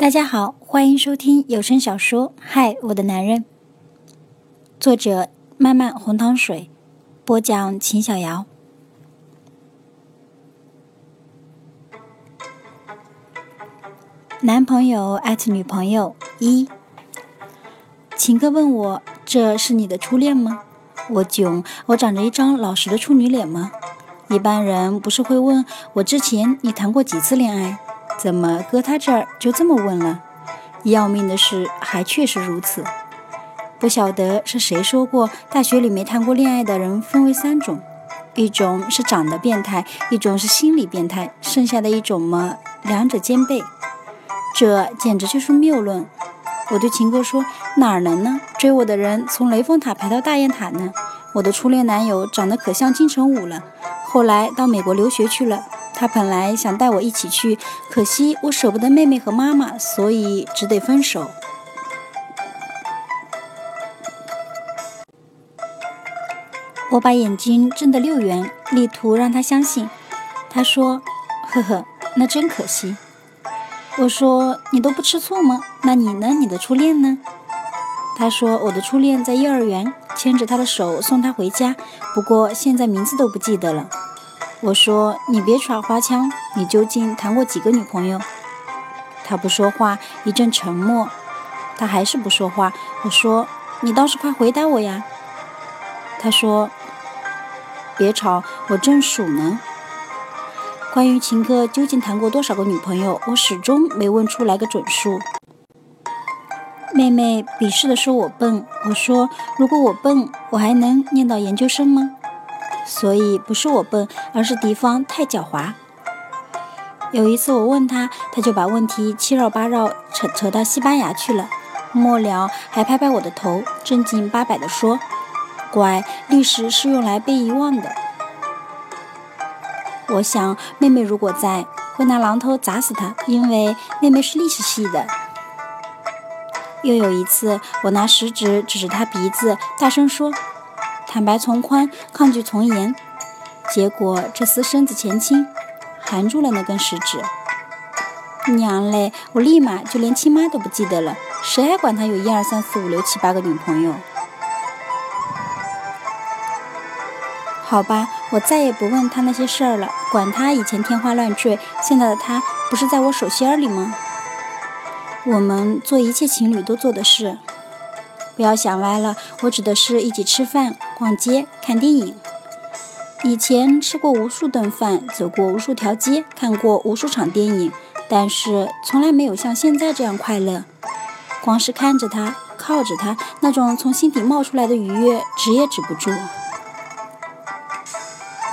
大家好，欢迎收听有声小说《嗨，我的男人》，作者漫漫红糖水，播讲秦小瑶。男朋友艾特女朋友一，秦哥问我：“这是你的初恋吗？”我囧，我长着一张老实的处女脸吗？一般人不是会问我之前你谈过几次恋爱？怎么搁他这儿就这么问了？要命的是，还确实如此。不晓得是谁说过，大学里没谈过恋爱的人分为三种：一种是长得变态，一种是心理变态，剩下的一种嘛，两者兼备。这简直就是谬论。我对秦哥说：“哪儿能呢？追我的人从雷峰塔排到大雁塔呢。我的初恋男友长得可像金城武了，后来到美国留学去了。”他本来想带我一起去，可惜我舍不得妹妹和妈妈，所以只得分手。我把眼睛睁得溜圆，力图让他相信。他说：“呵呵，那真可惜。”我说：“你都不吃醋吗？那你呢？你的初恋呢？”他说：“我的初恋在幼儿园，牵着他的手送他回家，不过现在名字都不记得了。”我说：“你别耍花枪，你究竟谈过几个女朋友？”他不说话，一阵沉默。他还是不说话。我说：“你倒是快回答我呀！”他说：“别吵，我正数呢。”关于秦哥究竟谈过多少个女朋友，我始终没问出来个准数。妹妹鄙视的说我笨。我说：“如果我笨，我还能念到研究生吗？”所以不是我笨，而是敌方太狡猾。有一次我问他，他就把问题七绕八绕扯扯到西班牙去了，末了还拍拍我的头，正经八百地说：“乖，历史是用来被遗忘的。”我想妹妹如果在，会拿榔头砸死他，因为妹妹是历史系的。又有一次，我拿食指指着他鼻子，大声说。坦白从宽，抗拒从严，结果这厮身子前倾，含住了那根食指。娘嘞！我立马就连亲妈都不记得了，谁还管他有一二三四五六七八个女朋友？好吧，我再也不问他那些事儿了，管他以前天花乱坠，现在的他不是在我手心里吗？我们做一切情侣都做的事。不要想歪了，我指的是一起吃饭、逛街、看电影。以前吃过无数顿饭，走过无数条街，看过无数场电影，但是从来没有像现在这样快乐。光是看着他，靠着他，那种从心底冒出来的愉悦，止也止不住。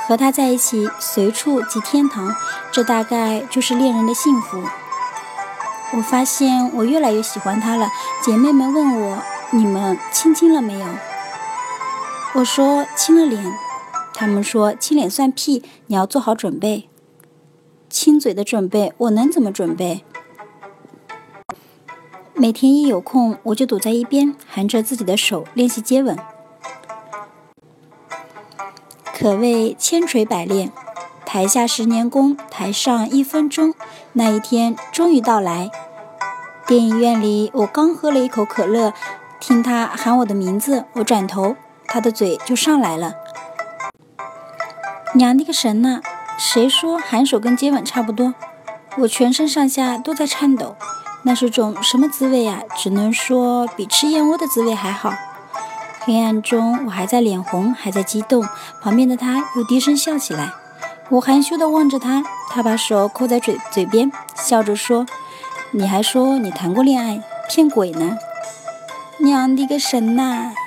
和他在一起，随处即天堂，这大概就是恋人的幸福。我发现我越来越喜欢他了。姐妹们问我。你们亲亲了没有？我说亲了脸，他们说亲脸算屁，你要做好准备。亲嘴的准备，我能怎么准备？每天一有空，我就躲在一边，含着自己的手练习接吻，可谓千锤百炼。台下十年功，台上一分钟，那一天终于到来。电影院里，我刚喝了一口可乐。听他喊我的名字，我转头，他的嘴就上来了。娘的个神呐！谁说含手跟接吻差不多？我全身上下都在颤抖，那是种什么滋味啊？只能说比吃燕窝的滋味还好。黑暗中，我还在脸红，还在激动。旁边的他又低声笑起来。我含羞地望着他，他把手扣在嘴嘴边，笑着说：“你还说你谈过恋爱，骗鬼呢！”娘的个神呐！